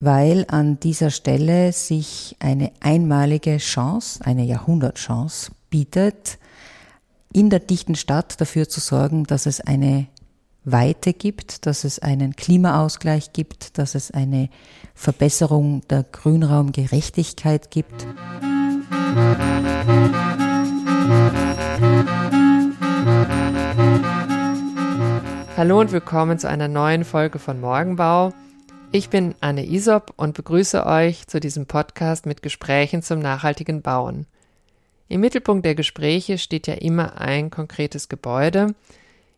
weil an dieser Stelle sich eine einmalige Chance, eine Jahrhundertchance bietet, in der dichten Stadt dafür zu sorgen, dass es eine Weite gibt, dass es einen Klimaausgleich gibt, dass es eine Verbesserung der Grünraumgerechtigkeit gibt. Hallo und willkommen zu einer neuen Folge von Morgenbau. Ich bin Anne Isop und begrüße euch zu diesem Podcast mit Gesprächen zum nachhaltigen Bauen. Im Mittelpunkt der Gespräche steht ja immer ein konkretes Gebäude.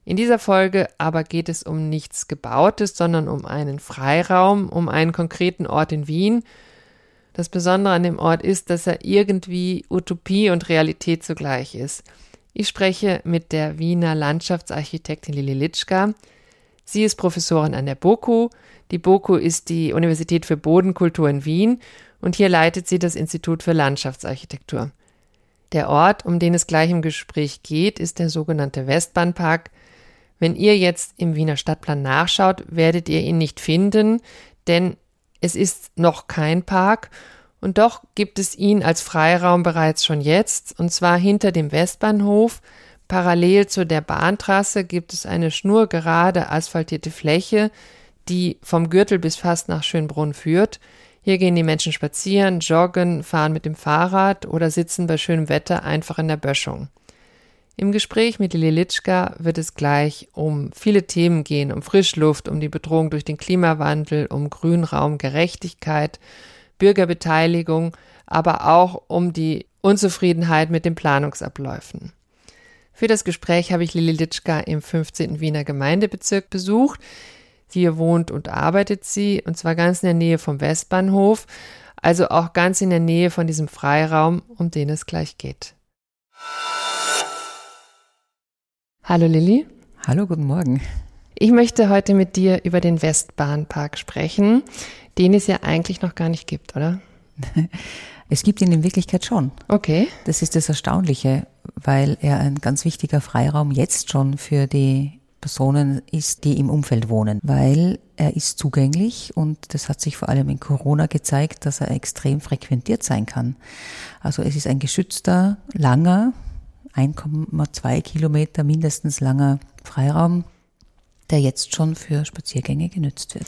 In dieser Folge aber geht es um nichts Gebautes, sondern um einen Freiraum, um einen konkreten Ort in Wien. Das Besondere an dem Ort ist, dass er irgendwie Utopie und Realität zugleich ist. Ich spreche mit der Wiener Landschaftsarchitektin Lili Litschka. Sie ist Professorin an der BOKU, die BOKU ist die Universität für Bodenkultur in Wien und hier leitet sie das Institut für Landschaftsarchitektur. Der Ort, um den es gleich im Gespräch geht, ist der sogenannte Westbahnpark. Wenn ihr jetzt im Wiener Stadtplan nachschaut, werdet ihr ihn nicht finden, denn es ist noch kein Park und doch gibt es ihn als Freiraum bereits schon jetzt, und zwar hinter dem Westbahnhof. Parallel zu der Bahntrasse gibt es eine schnurgerade asphaltierte Fläche, die vom Gürtel bis fast nach Schönbrunn führt. Hier gehen die Menschen spazieren, joggen, fahren mit dem Fahrrad oder sitzen bei schönem Wetter einfach in der Böschung. Im Gespräch mit Lili Litschka wird es gleich um viele Themen gehen, um Frischluft, um die Bedrohung durch den Klimawandel, um Grünraum, Gerechtigkeit, Bürgerbeteiligung, aber auch um die Unzufriedenheit mit den Planungsabläufen. Für das Gespräch habe ich Lili Litschka im 15. Wiener Gemeindebezirk besucht. Hier wohnt und arbeitet sie, und zwar ganz in der Nähe vom Westbahnhof, also auch ganz in der Nähe von diesem Freiraum, um den es gleich geht. Hallo Lilly. Hallo, guten Morgen. Ich möchte heute mit dir über den Westbahnpark sprechen, den es ja eigentlich noch gar nicht gibt, oder? Es gibt ihn in Wirklichkeit schon. Okay. Das ist das Erstaunliche, weil er ein ganz wichtiger Freiraum jetzt schon für die Personen ist, die im Umfeld wohnen, weil er ist zugänglich und das hat sich vor allem in Corona gezeigt, dass er extrem frequentiert sein kann. Also es ist ein geschützter, langer, 1,2 Kilometer mindestens langer Freiraum, der jetzt schon für Spaziergänge genützt wird.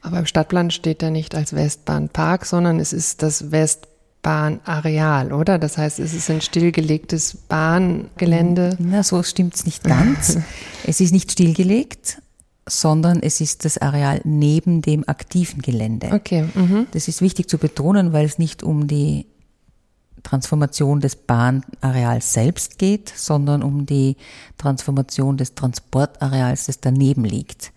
Aber im Stadtplan steht er nicht als Westbahnpark, sondern es ist das West Bahnareal, oder? Das heißt, es ist ein stillgelegtes Bahngelände. Na, so stimmt es nicht ganz. es ist nicht stillgelegt, sondern es ist das Areal neben dem aktiven Gelände. Okay. Mhm. Das ist wichtig zu betonen, weil es nicht um die Transformation des Bahnareals selbst geht, sondern um die Transformation des Transportareals, das daneben liegt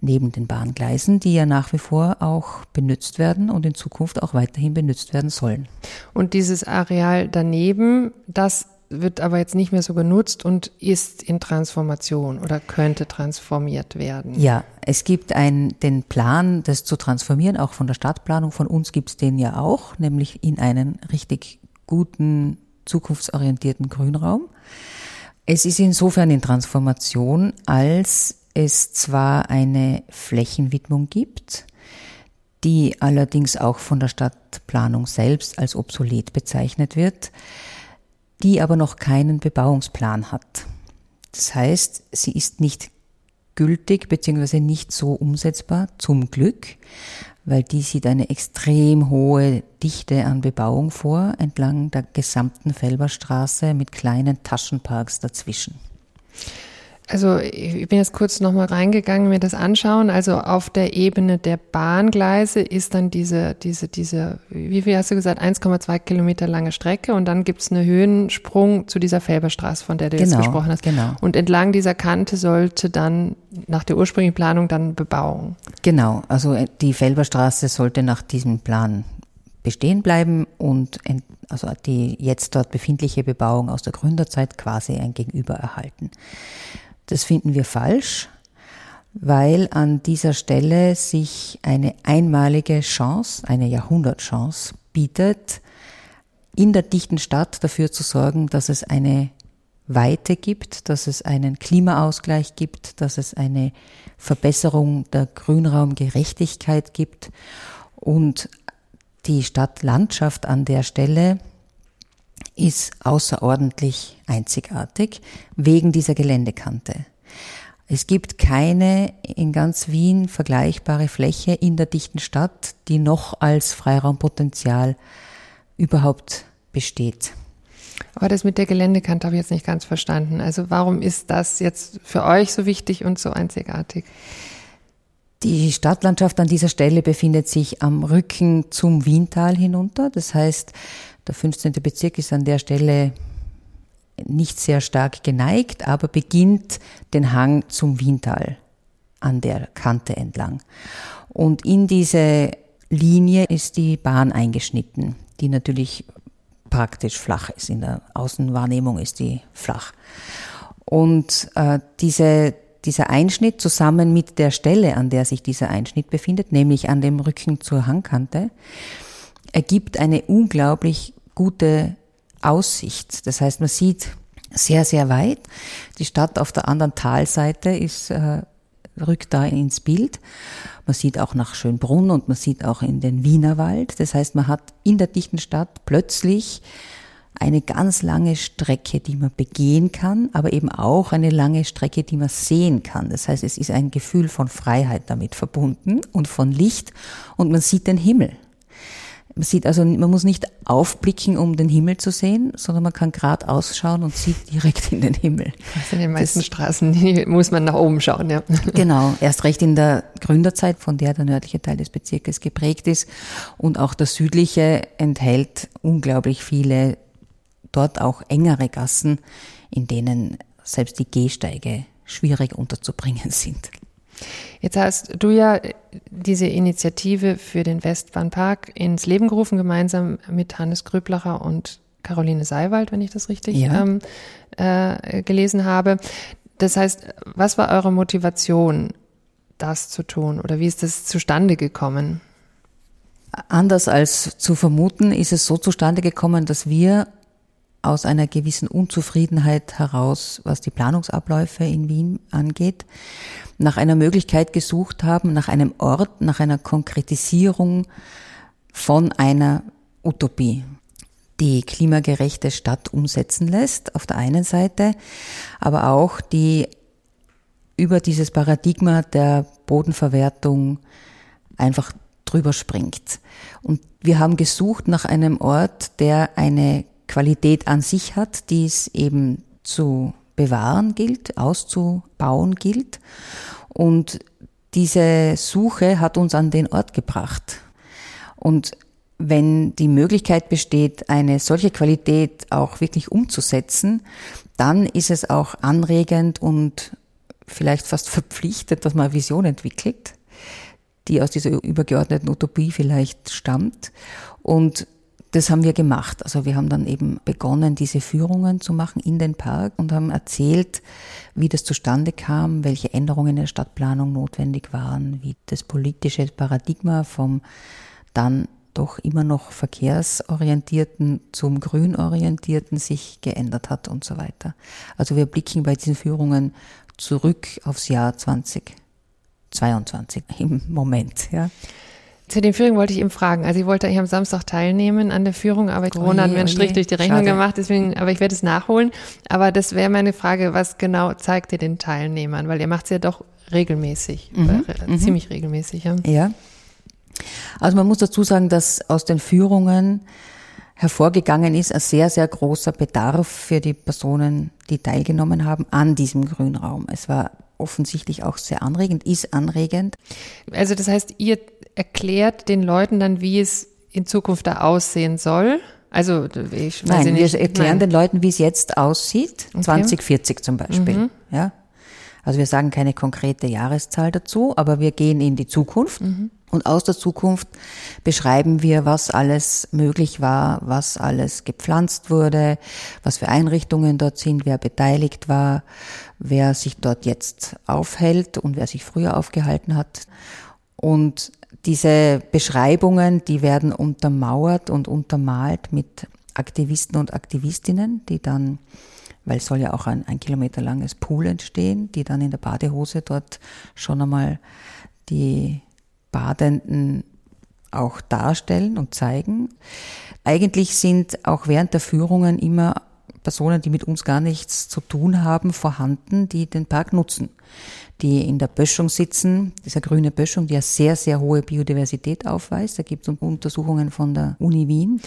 neben den Bahngleisen, die ja nach wie vor auch benutzt werden und in Zukunft auch weiterhin benutzt werden sollen. Und dieses Areal daneben, das wird aber jetzt nicht mehr so genutzt und ist in Transformation oder könnte transformiert werden. Ja, es gibt ein, den Plan, das zu transformieren, auch von der Stadtplanung. Von uns gibt es den ja auch, nämlich in einen richtig guten, zukunftsorientierten Grünraum. Es ist insofern in Transformation, als es zwar eine Flächenwidmung gibt, die allerdings auch von der Stadtplanung selbst als obsolet bezeichnet wird, die aber noch keinen Bebauungsplan hat. Das heißt, sie ist nicht gültig bzw. nicht so umsetzbar, zum Glück, weil die sieht eine extrem hohe Dichte an Bebauung vor, entlang der gesamten Felberstraße mit kleinen Taschenparks dazwischen. Also ich bin jetzt kurz nochmal reingegangen, mir das anschauen. Also auf der Ebene der Bahngleise ist dann diese, diese, diese, wie viel hast du gesagt, 1,2 Kilometer lange Strecke und dann gibt's einen Höhensprung zu dieser Felberstraße, von der du genau, jetzt gesprochen hast. Genau. Und entlang dieser Kante sollte dann nach der ursprünglichen Planung dann Bebauung. Genau, also äh, die Felberstraße sollte nach diesem Plan bestehen bleiben und also die jetzt dort befindliche Bebauung aus der Gründerzeit quasi ein Gegenüber erhalten. Das finden wir falsch, weil an dieser Stelle sich eine einmalige Chance, eine Jahrhundertchance bietet, in der dichten Stadt dafür zu sorgen, dass es eine Weite gibt, dass es einen Klimaausgleich gibt, dass es eine Verbesserung der Grünraumgerechtigkeit gibt. Und die Stadtlandschaft an der Stelle ist außerordentlich einzigartig wegen dieser Geländekante. Es gibt keine in ganz Wien vergleichbare Fläche in der dichten Stadt, die noch als Freiraumpotenzial überhaupt besteht. Aber das mit der Geländekante habe ich jetzt nicht ganz verstanden. Also warum ist das jetzt für euch so wichtig und so einzigartig? Die Stadtlandschaft an dieser Stelle befindet sich am Rücken zum Wiental hinunter. Das heißt, der 15. Bezirk ist an der Stelle nicht sehr stark geneigt, aber beginnt den Hang zum Wiental an der Kante entlang. Und in diese Linie ist die Bahn eingeschnitten, die natürlich praktisch flach ist. In der Außenwahrnehmung ist die flach. Und äh, diese, dieser Einschnitt zusammen mit der Stelle, an der sich dieser Einschnitt befindet, nämlich an dem Rücken zur Hangkante, ergibt eine unglaublich gute Aussicht. Das heißt, man sieht sehr, sehr weit. Die Stadt auf der anderen Talseite ist, äh, rückt da ins Bild. Man sieht auch nach Schönbrunn und man sieht auch in den Wienerwald. Das heißt, man hat in der dichten Stadt plötzlich eine ganz lange Strecke, die man begehen kann, aber eben auch eine lange Strecke, die man sehen kann. Das heißt, es ist ein Gefühl von Freiheit damit verbunden und von Licht und man sieht den Himmel. Man sieht also, man muss nicht aufblicken, um den Himmel zu sehen, sondern man kann gerade ausschauen und sieht direkt in den Himmel. Also in den meisten das, Straßen muss man nach oben schauen, ja. Genau, erst recht in der Gründerzeit, von der der nördliche Teil des Bezirkes geprägt ist. Und auch der südliche enthält unglaublich viele, dort auch engere Gassen, in denen selbst die Gehsteige schwierig unterzubringen sind. Jetzt hast du ja diese Initiative für den Westbahnpark ins Leben gerufen, gemeinsam mit Hannes Grüblacher und Caroline Seiwald, wenn ich das richtig ja. ähm, äh, gelesen habe. Das heißt, was war eure Motivation, das zu tun oder wie ist das zustande gekommen? Anders als zu vermuten, ist es so zustande gekommen, dass wir aus einer gewissen Unzufriedenheit heraus, was die Planungsabläufe in Wien angeht, nach einer Möglichkeit gesucht haben, nach einem Ort, nach einer Konkretisierung von einer Utopie, die klimagerechte Stadt umsetzen lässt, auf der einen Seite, aber auch die über dieses Paradigma der Bodenverwertung einfach drüber springt. Und wir haben gesucht nach einem Ort, der eine Qualität an sich hat, die es eben zu bewahren gilt, auszubauen gilt. Und diese Suche hat uns an den Ort gebracht. Und wenn die Möglichkeit besteht, eine solche Qualität auch wirklich umzusetzen, dann ist es auch anregend und vielleicht fast verpflichtet, dass man eine Vision entwickelt, die aus dieser übergeordneten Utopie vielleicht stammt. Und das haben wir gemacht. Also wir haben dann eben begonnen, diese Führungen zu machen in den Park und haben erzählt, wie das zustande kam, welche Änderungen in der Stadtplanung notwendig waren, wie das politische Paradigma vom dann doch immer noch verkehrsorientierten zum grünorientierten sich geändert hat und so weiter. Also wir blicken bei diesen Führungen zurück aufs Jahr 2022 im Moment, ja. Zu den Führungen wollte ich eben fragen. Also ich wollte eigentlich am Samstag teilnehmen an der Führung, aber Corona hat mir einen Strich durch die Rechnung Schade. gemacht, deswegen, aber ich werde es nachholen. Aber das wäre meine Frage, was genau zeigt ihr den Teilnehmern? Weil ihr macht es ja doch regelmäßig, mhm. äh, ziemlich regelmäßig. Ja. ja. Also man muss dazu sagen, dass aus den Führungen hervorgegangen ist ein sehr, sehr großer Bedarf für die Personen, die teilgenommen haben an diesem Grünraum. Es war offensichtlich auch sehr anregend, ist anregend. Also das heißt, ihr erklärt den Leuten dann, wie es in Zukunft da aussehen soll? Also ich weiß Nein, nicht. wir erklären Nein. den Leuten, wie es jetzt aussieht, okay. 2040 zum Beispiel. Mhm. Ja, also wir sagen keine konkrete Jahreszahl dazu, aber wir gehen in die Zukunft. Mhm. Und aus der Zukunft beschreiben wir, was alles möglich war, was alles gepflanzt wurde, was für Einrichtungen dort sind, wer beteiligt war, wer sich dort jetzt aufhält und wer sich früher aufgehalten hat. Und diese Beschreibungen, die werden untermauert und untermalt mit Aktivisten und Aktivistinnen, die dann weil soll ja auch ein, ein Kilometer langes Pool entstehen, die dann in der Badehose dort schon einmal die Badenden auch darstellen und zeigen. Eigentlich sind auch während der Führungen immer Personen, die mit uns gar nichts zu tun haben, vorhanden, die den Park nutzen. Die in der Böschung sitzen, dieser grüne Böschung, die ja sehr, sehr hohe Biodiversität aufweist. Da gibt es Untersuchungen von der Uni Wien.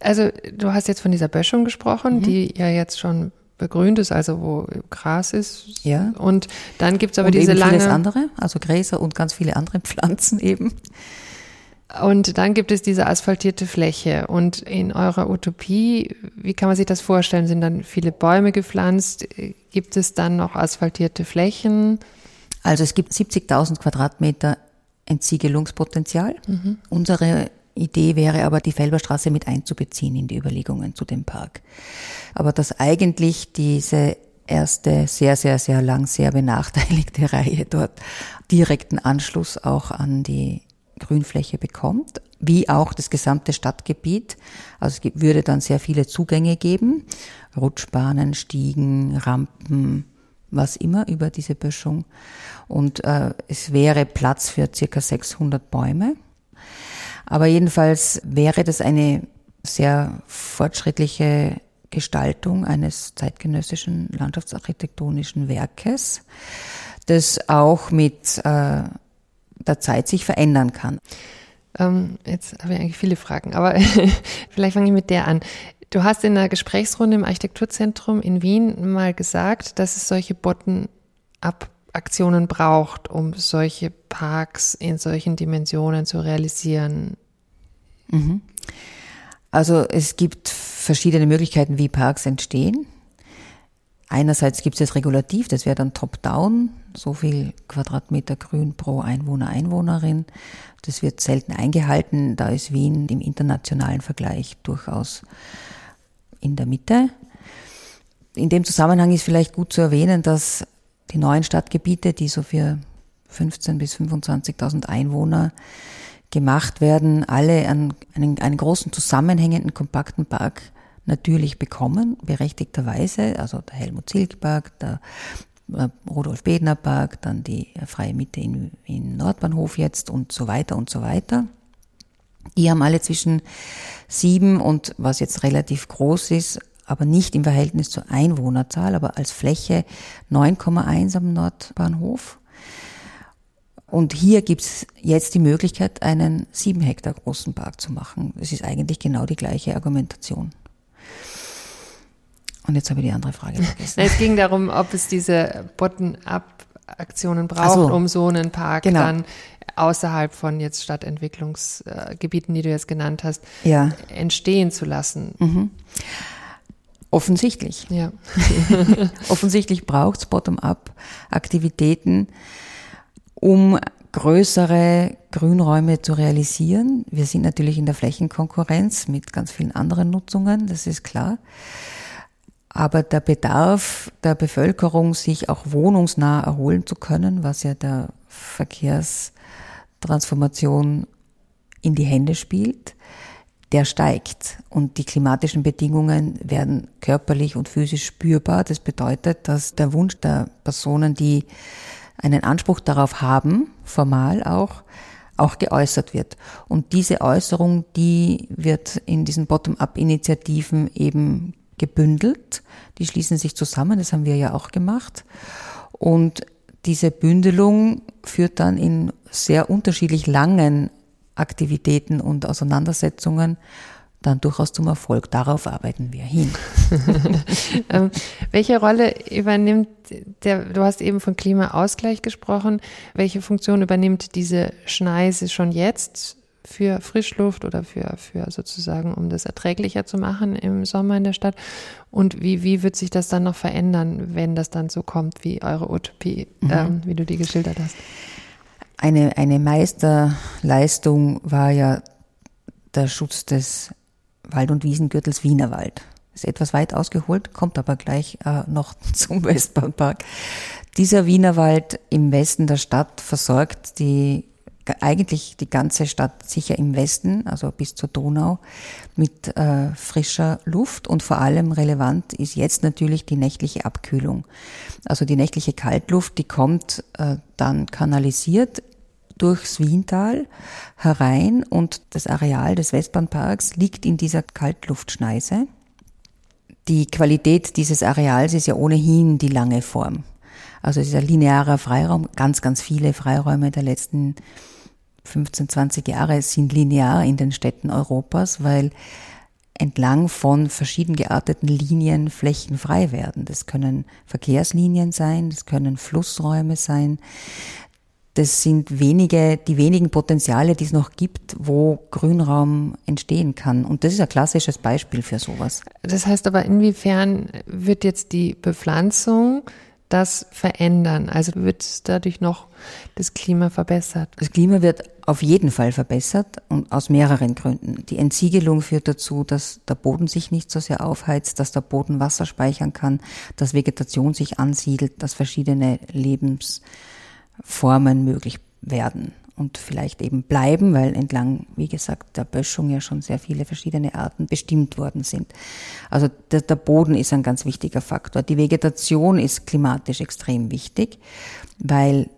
Also du hast jetzt von dieser Böschung gesprochen, mhm. die ja jetzt schon begrünt ist, also wo Gras ist. Ja. Und dann gibt es aber und diese eben lange. Vieles andere, also Gräser und ganz viele andere Pflanzen eben. Und dann gibt es diese asphaltierte Fläche. Und in eurer Utopie, wie kann man sich das vorstellen? Sind dann viele Bäume gepflanzt? Gibt es dann noch asphaltierte Flächen? Also es gibt 70.000 Quadratmeter Entsiegelungspotenzial. Mhm. Unsere Idee wäre aber, die Felberstraße mit einzubeziehen in die Überlegungen zu dem Park. Aber dass eigentlich diese erste sehr, sehr, sehr lang sehr benachteiligte Reihe dort direkten Anschluss auch an die Grünfläche bekommt, wie auch das gesamte Stadtgebiet. Also es würde dann sehr viele Zugänge geben, Rutschbahnen, Stiegen, Rampen, was immer über diese Böschung. Und äh, es wäre Platz für circa 600 Bäume. Aber jedenfalls wäre das eine sehr fortschrittliche Gestaltung eines zeitgenössischen landschaftsarchitektonischen Werkes, das auch mit äh, der Zeit sich verändern kann. Ähm, jetzt habe ich eigentlich viele Fragen, aber vielleicht fange ich mit der an. Du hast in einer Gesprächsrunde im Architekturzentrum in Wien mal gesagt, dass es solche Bottom-up-Aktionen braucht, um solche Parks in solchen Dimensionen zu realisieren. Mhm. Also es gibt verschiedene Möglichkeiten, wie Parks entstehen. Einerseits gibt es das Regulativ, das wäre dann top-down, so viel Quadratmeter Grün pro Einwohner, Einwohnerin. Das wird selten eingehalten. Da ist Wien im internationalen Vergleich durchaus in der Mitte. In dem Zusammenhang ist vielleicht gut zu erwähnen, dass die neuen Stadtgebiete, die so für 15.000 bis 25.000 Einwohner gemacht werden, alle einen, einen, einen großen zusammenhängenden, kompakten Park natürlich bekommen, berechtigterweise. Also der Helmut Zilk Park, der äh, Rudolf Bedner Park, dann die Freie Mitte in, in Nordbahnhof jetzt und so weiter und so weiter. Die haben alle zwischen sieben und was jetzt relativ groß ist, aber nicht im Verhältnis zur Einwohnerzahl, aber als Fläche 9,1 am Nordbahnhof. Und hier gibt's jetzt die Möglichkeit, einen sieben Hektar großen Park zu machen. Es ist eigentlich genau die gleiche Argumentation. Und jetzt habe ich die andere Frage vergessen. es ging darum, ob es diese Bottom-up-Aktionen braucht, so. um so einen Park genau. dann außerhalb von jetzt Stadtentwicklungsgebieten, die du jetzt genannt hast, ja. entstehen zu lassen. Mhm. Offensichtlich. Ja. Offensichtlich braucht es Bottom-up-Aktivitäten, um größere Grünräume zu realisieren. Wir sind natürlich in der Flächenkonkurrenz mit ganz vielen anderen Nutzungen, das ist klar. Aber der Bedarf der Bevölkerung, sich auch wohnungsnah erholen zu können, was ja der Verkehrstransformation in die Hände spielt, der steigt. Und die klimatischen Bedingungen werden körperlich und physisch spürbar. Das bedeutet, dass der Wunsch der Personen, die einen Anspruch darauf haben, formal auch, auch geäußert wird. Und diese Äußerung, die wird in diesen Bottom-up-Initiativen eben gebündelt. Die schließen sich zusammen, das haben wir ja auch gemacht. Und diese Bündelung führt dann in sehr unterschiedlich langen Aktivitäten und Auseinandersetzungen dann durchaus zum Erfolg. Darauf arbeiten wir hin. ähm, welche Rolle übernimmt der, du hast eben von Klimaausgleich gesprochen, welche Funktion übernimmt diese Schneise schon jetzt für Frischluft oder für, für sozusagen, um das erträglicher zu machen im Sommer in der Stadt? Und wie, wie wird sich das dann noch verändern, wenn das dann so kommt, wie eure Utopie, mhm. ähm, wie du die geschildert hast? Eine, eine Meisterleistung war ja der Schutz des Wald- und Wiesengürtels Wienerwald. Ist etwas weit ausgeholt, kommt aber gleich äh, noch zum Westbahnpark. Dieser Wienerwald im Westen der Stadt versorgt die eigentlich die ganze Stadt sicher im Westen, also bis zur Donau, mit äh, frischer Luft und vor allem relevant ist jetzt natürlich die nächtliche Abkühlung. Also die nächtliche Kaltluft, die kommt äh, dann kanalisiert durchs Wiental herein und das Areal des Westbahnparks liegt in dieser Kaltluftschneise. Die Qualität dieses Areals ist ja ohnehin die lange Form. Also dieser linearer Freiraum, ganz, ganz viele Freiräume der letzten 15, 20 Jahre sind linear in den Städten Europas, weil entlang von verschieden gearteten Linien Flächen frei werden. Das können Verkehrslinien sein, das können Flussräume sein. Das sind wenige, die wenigen Potenziale, die es noch gibt, wo Grünraum entstehen kann. Und das ist ein klassisches Beispiel für sowas. Das heißt aber, inwiefern wird jetzt die Bepflanzung das verändern? Also wird dadurch noch das Klima verbessert? Das Klima wird auf jeden Fall verbessert und aus mehreren Gründen. Die Entsiegelung führt dazu, dass der Boden sich nicht so sehr aufheizt, dass der Boden Wasser speichern kann, dass Vegetation sich ansiedelt, dass verschiedene Lebensformen möglich werden und vielleicht eben bleiben, weil entlang, wie gesagt, der Böschung ja schon sehr viele verschiedene Arten bestimmt worden sind. Also der, der Boden ist ein ganz wichtiger Faktor. Die Vegetation ist klimatisch extrem wichtig, weil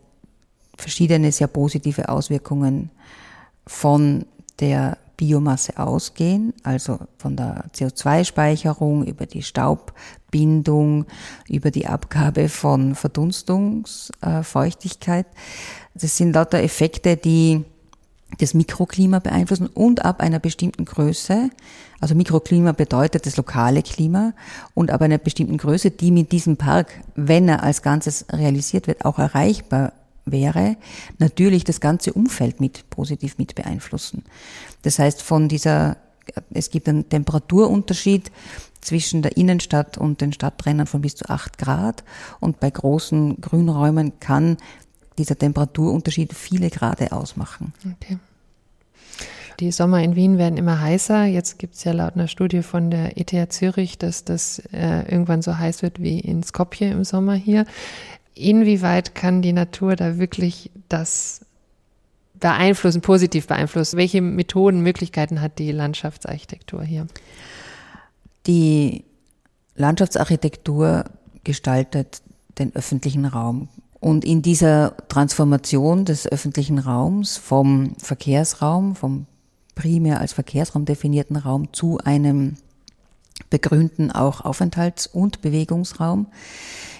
verschiedene sehr positive Auswirkungen von der Biomasse ausgehen, also von der CO2-Speicherung über die Staubbindung, über die Abgabe von Verdunstungsfeuchtigkeit. Das sind lauter Effekte, die das Mikroklima beeinflussen und ab einer bestimmten Größe, also Mikroklima bedeutet das lokale Klima und ab einer bestimmten Größe, die mit diesem Park, wenn er als Ganzes realisiert wird, auch erreichbar wäre, natürlich das ganze Umfeld mit positiv mit beeinflussen. Das heißt, von dieser, es gibt einen Temperaturunterschied zwischen der Innenstadt und den Stadträndern von bis zu acht Grad und bei großen Grünräumen kann dieser Temperaturunterschied viele Grade ausmachen. Okay. Die Sommer in Wien werden immer heißer. Jetzt gibt es ja laut einer Studie von der ETH Zürich, dass das äh, irgendwann so heiß wird wie in Skopje im Sommer hier inwieweit kann die Natur da wirklich das beeinflussen, positiv beeinflussen? Welche Methoden, Möglichkeiten hat die Landschaftsarchitektur hier? Die Landschaftsarchitektur gestaltet den öffentlichen Raum. Und in dieser Transformation des öffentlichen Raums vom Verkehrsraum, vom primär als Verkehrsraum definierten Raum zu einem begrünten auch Aufenthalts- und Bewegungsraum,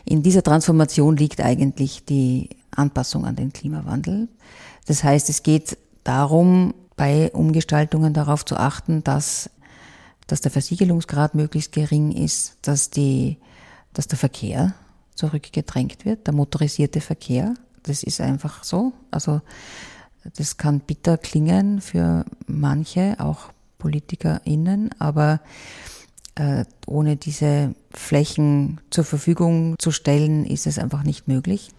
in dieser Transformation liegt eigentlich die Anpassung an den Klimawandel. Das heißt, es geht darum, bei Umgestaltungen darauf zu achten, dass, dass der Versiegelungsgrad möglichst gering ist, dass, die, dass der Verkehr zurückgedrängt wird, der motorisierte Verkehr. Das ist einfach so. Also das kann bitter klingen für manche, auch PolitikerInnen, aber äh, ohne diese Flächen zur Verfügung zu stellen, ist es einfach nicht möglich.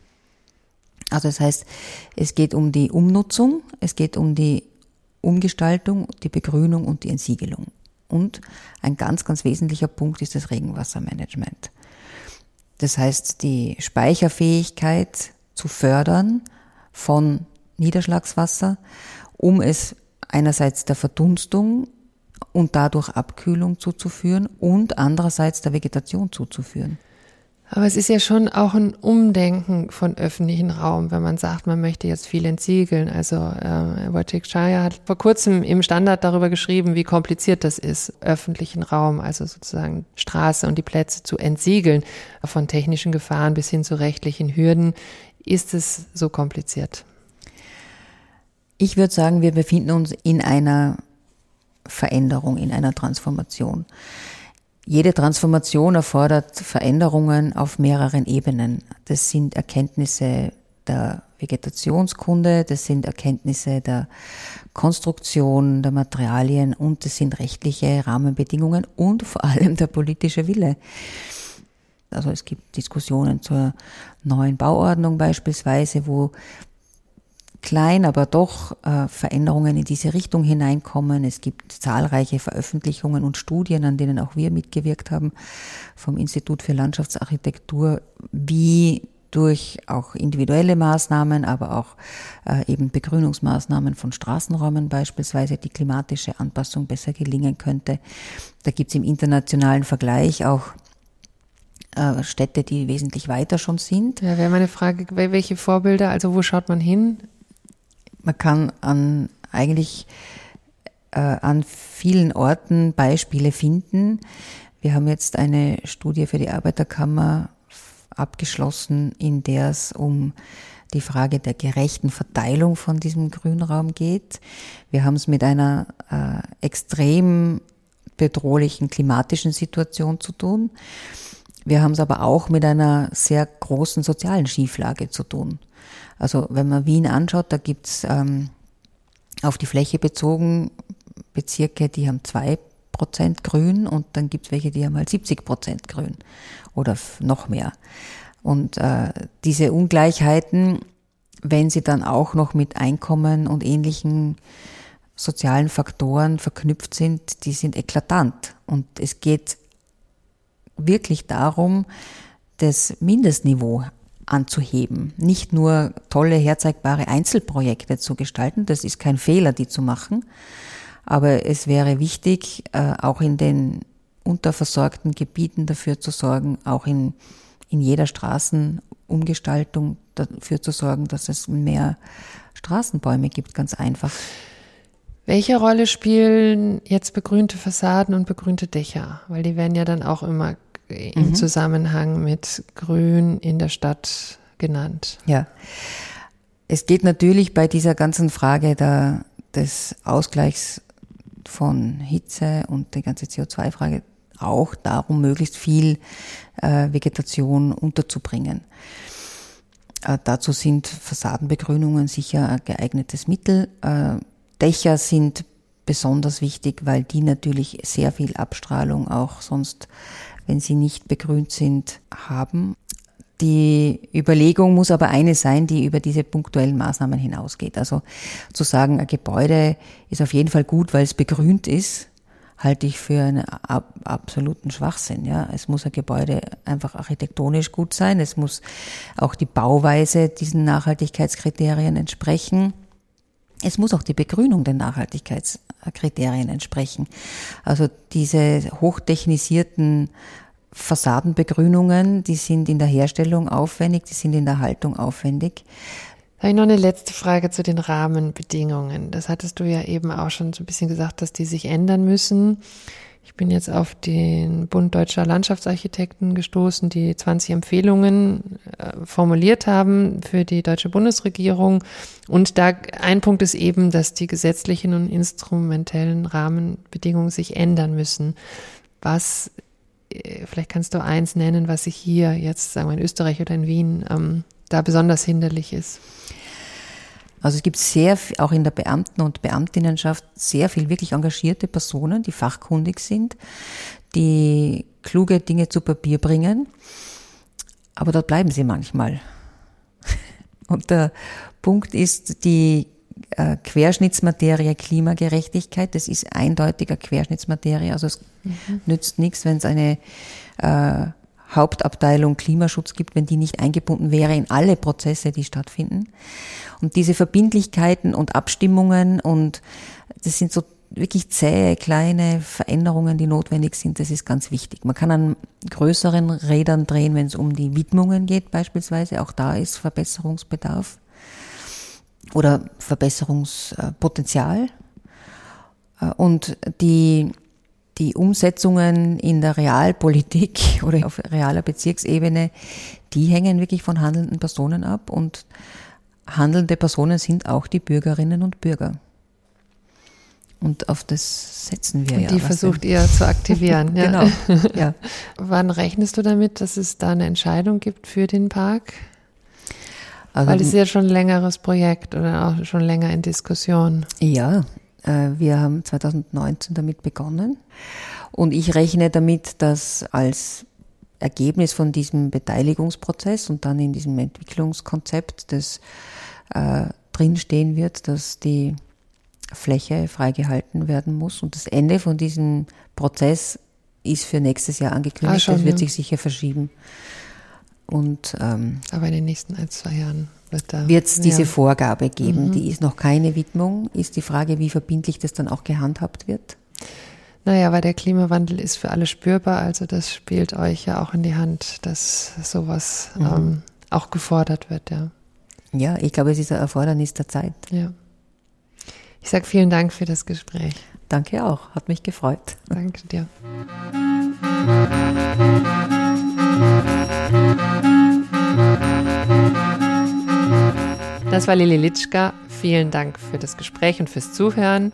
Also das heißt, es geht um die Umnutzung, es geht um die Umgestaltung, die Begrünung und die Entsiegelung. Und ein ganz, ganz wesentlicher Punkt ist das Regenwassermanagement. Das heißt, die Speicherfähigkeit zu fördern von Niederschlagswasser, um es einerseits der Verdunstung und dadurch Abkühlung zuzuführen und andererseits der Vegetation zuzuführen. Aber es ist ja schon auch ein Umdenken von öffentlichen Raum, wenn man sagt, man möchte jetzt viel entsiegeln. Also äh, Wojciech Schaya hat vor kurzem im Standard darüber geschrieben, wie kompliziert das ist, öffentlichen Raum, also sozusagen Straße und die Plätze zu entsiegeln, von technischen Gefahren bis hin zu rechtlichen Hürden. Ist es so kompliziert? Ich würde sagen, wir befinden uns in einer Veränderung, in einer Transformation. Jede Transformation erfordert Veränderungen auf mehreren Ebenen. Das sind Erkenntnisse der Vegetationskunde, das sind Erkenntnisse der Konstruktion der Materialien und das sind rechtliche Rahmenbedingungen und vor allem der politische Wille. Also es gibt Diskussionen zur neuen Bauordnung beispielsweise, wo klein, aber doch äh, Veränderungen in diese Richtung hineinkommen. Es gibt zahlreiche Veröffentlichungen und Studien, an denen auch wir mitgewirkt haben vom Institut für Landschaftsarchitektur, wie durch auch individuelle Maßnahmen, aber auch äh, eben Begrünungsmaßnahmen von Straßenräumen beispielsweise die klimatische Anpassung besser gelingen könnte. Da gibt es im internationalen Vergleich auch äh, Städte, die wesentlich weiter schon sind. Ja, wäre meine Frage, welche Vorbilder, also wo schaut man hin? Man kann an eigentlich äh, an vielen Orten Beispiele finden. Wir haben jetzt eine Studie für die Arbeiterkammer abgeschlossen, in der es um die Frage der gerechten Verteilung von diesem Grünraum geht. Wir haben es mit einer äh, extrem bedrohlichen klimatischen Situation zu tun. Wir haben es aber auch mit einer sehr großen sozialen Schieflage zu tun. Also wenn man Wien anschaut, da gibt's ähm, auf die Fläche bezogen Bezirke, die haben zwei Prozent Grün und dann gibt's welche, die haben halt 70 Prozent Grün oder noch mehr. Und äh, diese Ungleichheiten, wenn sie dann auch noch mit Einkommen und ähnlichen sozialen Faktoren verknüpft sind, die sind eklatant. Und es geht wirklich darum, das Mindestniveau anzuheben. Nicht nur tolle, herzeigbare Einzelprojekte zu gestalten, das ist kein Fehler, die zu machen, aber es wäre wichtig, äh, auch in den unterversorgten Gebieten dafür zu sorgen, auch in, in jeder Straßenumgestaltung dafür zu sorgen, dass es mehr Straßenbäume gibt, ganz einfach. Welche Rolle spielen jetzt begrünte Fassaden und begrünte Dächer? Weil die werden ja dann auch immer im mhm. Zusammenhang mit Grün in der Stadt genannt. Ja. Es geht natürlich bei dieser ganzen Frage der, des Ausgleichs von Hitze und die ganze CO2-Frage auch darum, möglichst viel äh, Vegetation unterzubringen. Äh, dazu sind Fassadenbegrünungen sicher ein geeignetes Mittel. Äh, Dächer sind besonders wichtig, weil die natürlich sehr viel Abstrahlung auch sonst wenn sie nicht begrünt sind, haben. Die Überlegung muss aber eine sein, die über diese punktuellen Maßnahmen hinausgeht. Also zu sagen, ein Gebäude ist auf jeden Fall gut, weil es begrünt ist, halte ich für einen absoluten Schwachsinn. Ja, es muss ein Gebäude einfach architektonisch gut sein. Es muss auch die Bauweise diesen Nachhaltigkeitskriterien entsprechen. Es muss auch die Begrünung den Nachhaltigkeitskriterien entsprechen. Also diese hochtechnisierten Fassadenbegrünungen, die sind in der Herstellung aufwendig, die sind in der Haltung aufwendig. Habe ich noch eine letzte Frage zu den Rahmenbedingungen. Das hattest du ja eben auch schon so ein bisschen gesagt, dass die sich ändern müssen. Ich bin jetzt auf den Bund Deutscher Landschaftsarchitekten gestoßen, die 20 Empfehlungen äh, formuliert haben für die deutsche Bundesregierung. Und da ein Punkt ist eben, dass die gesetzlichen und instrumentellen Rahmenbedingungen sich ändern müssen. Was, äh, vielleicht kannst du eins nennen, was sich hier jetzt, sagen wir in Österreich oder in Wien, ähm, da besonders hinderlich ist. Also es gibt sehr, auch in der Beamten- und Beamtinnenschaft sehr viel wirklich engagierte Personen, die fachkundig sind, die kluge Dinge zu Papier bringen. Aber dort bleiben sie manchmal. Und der Punkt ist die äh, Querschnittsmaterie Klimagerechtigkeit. Das ist eindeutiger Querschnittsmaterie. Also es mhm. nützt nichts, wenn es eine äh, Hauptabteilung Klimaschutz gibt, wenn die nicht eingebunden wäre in alle Prozesse, die stattfinden. Und diese Verbindlichkeiten und Abstimmungen und das sind so wirklich zähe, kleine Veränderungen, die notwendig sind, das ist ganz wichtig. Man kann an größeren Rädern drehen, wenn es um die Widmungen geht beispielsweise. Auch da ist Verbesserungsbedarf oder Verbesserungspotenzial. Und die die Umsetzungen in der Realpolitik oder auf realer Bezirksebene, die hängen wirklich von handelnden Personen ab und handelnde Personen sind auch die Bürgerinnen und Bürger. Und auf das setzen wir und ja. Die versucht denn? ihr zu aktivieren. ja. Genau. Ja. Wann rechnest du damit, dass es da eine Entscheidung gibt für den Park? Also, Weil es ist ja schon ein längeres Projekt oder auch schon länger in Diskussion. Ja, wir haben 2019 damit begonnen und ich rechne damit, dass als Ergebnis von diesem Beteiligungsprozess und dann in diesem Entwicklungskonzept, das äh, drinstehen wird, dass die Fläche freigehalten werden muss. Und das Ende von diesem Prozess ist für nächstes Jahr angekündigt. Ah, schon, das wird ja. sich sicher verschieben. Und, ähm, Aber in den nächsten ein, zwei Jahren wird es diese ja. Vorgabe geben? Mhm. Die ist noch keine Widmung. Ist die Frage, wie verbindlich das dann auch gehandhabt wird? Naja, weil der Klimawandel ist für alle spürbar, also das spielt euch ja auch in die Hand, dass sowas Mhm. ähm, auch gefordert wird, ja. Ja, ich glaube, es ist ein Erfordernis der Zeit. ja. Ich sage vielen Dank für das Gespräch. Danke auch, hat mich gefreut. Danke dir. Das war Lili Litschka. Vielen Dank für das Gespräch und fürs Zuhören.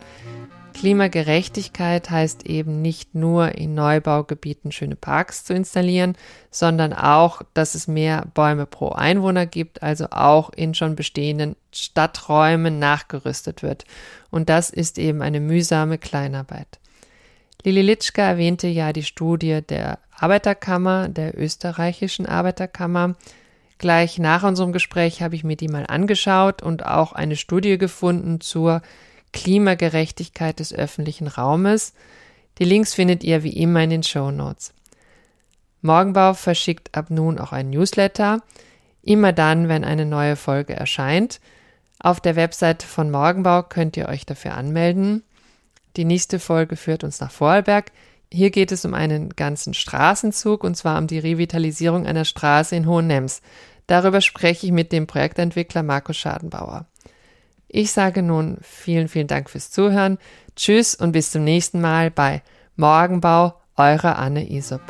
Klimagerechtigkeit heißt eben nicht nur in Neubaugebieten schöne Parks zu installieren, sondern auch, dass es mehr Bäume pro Einwohner gibt, also auch in schon bestehenden Stadträumen nachgerüstet wird. Und das ist eben eine mühsame Kleinarbeit. Lili Litschka erwähnte ja die Studie der Arbeiterkammer, der österreichischen Arbeiterkammer. Gleich nach unserem Gespräch habe ich mir die mal angeschaut und auch eine Studie gefunden zur Klimagerechtigkeit des öffentlichen Raumes. Die Links findet ihr wie immer in den Show Notes. Morgenbau verschickt ab nun auch ein Newsletter, immer dann, wenn eine neue Folge erscheint. Auf der Website von Morgenbau könnt ihr euch dafür anmelden. Die nächste Folge führt uns nach Vorarlberg. Hier geht es um einen ganzen Straßenzug und zwar um die Revitalisierung einer Straße in Hohenems. Darüber spreche ich mit dem Projektentwickler Markus Schadenbauer. Ich sage nun vielen, vielen Dank fürs Zuhören. Tschüss und bis zum nächsten Mal bei Morgenbau, eure Anne Isop.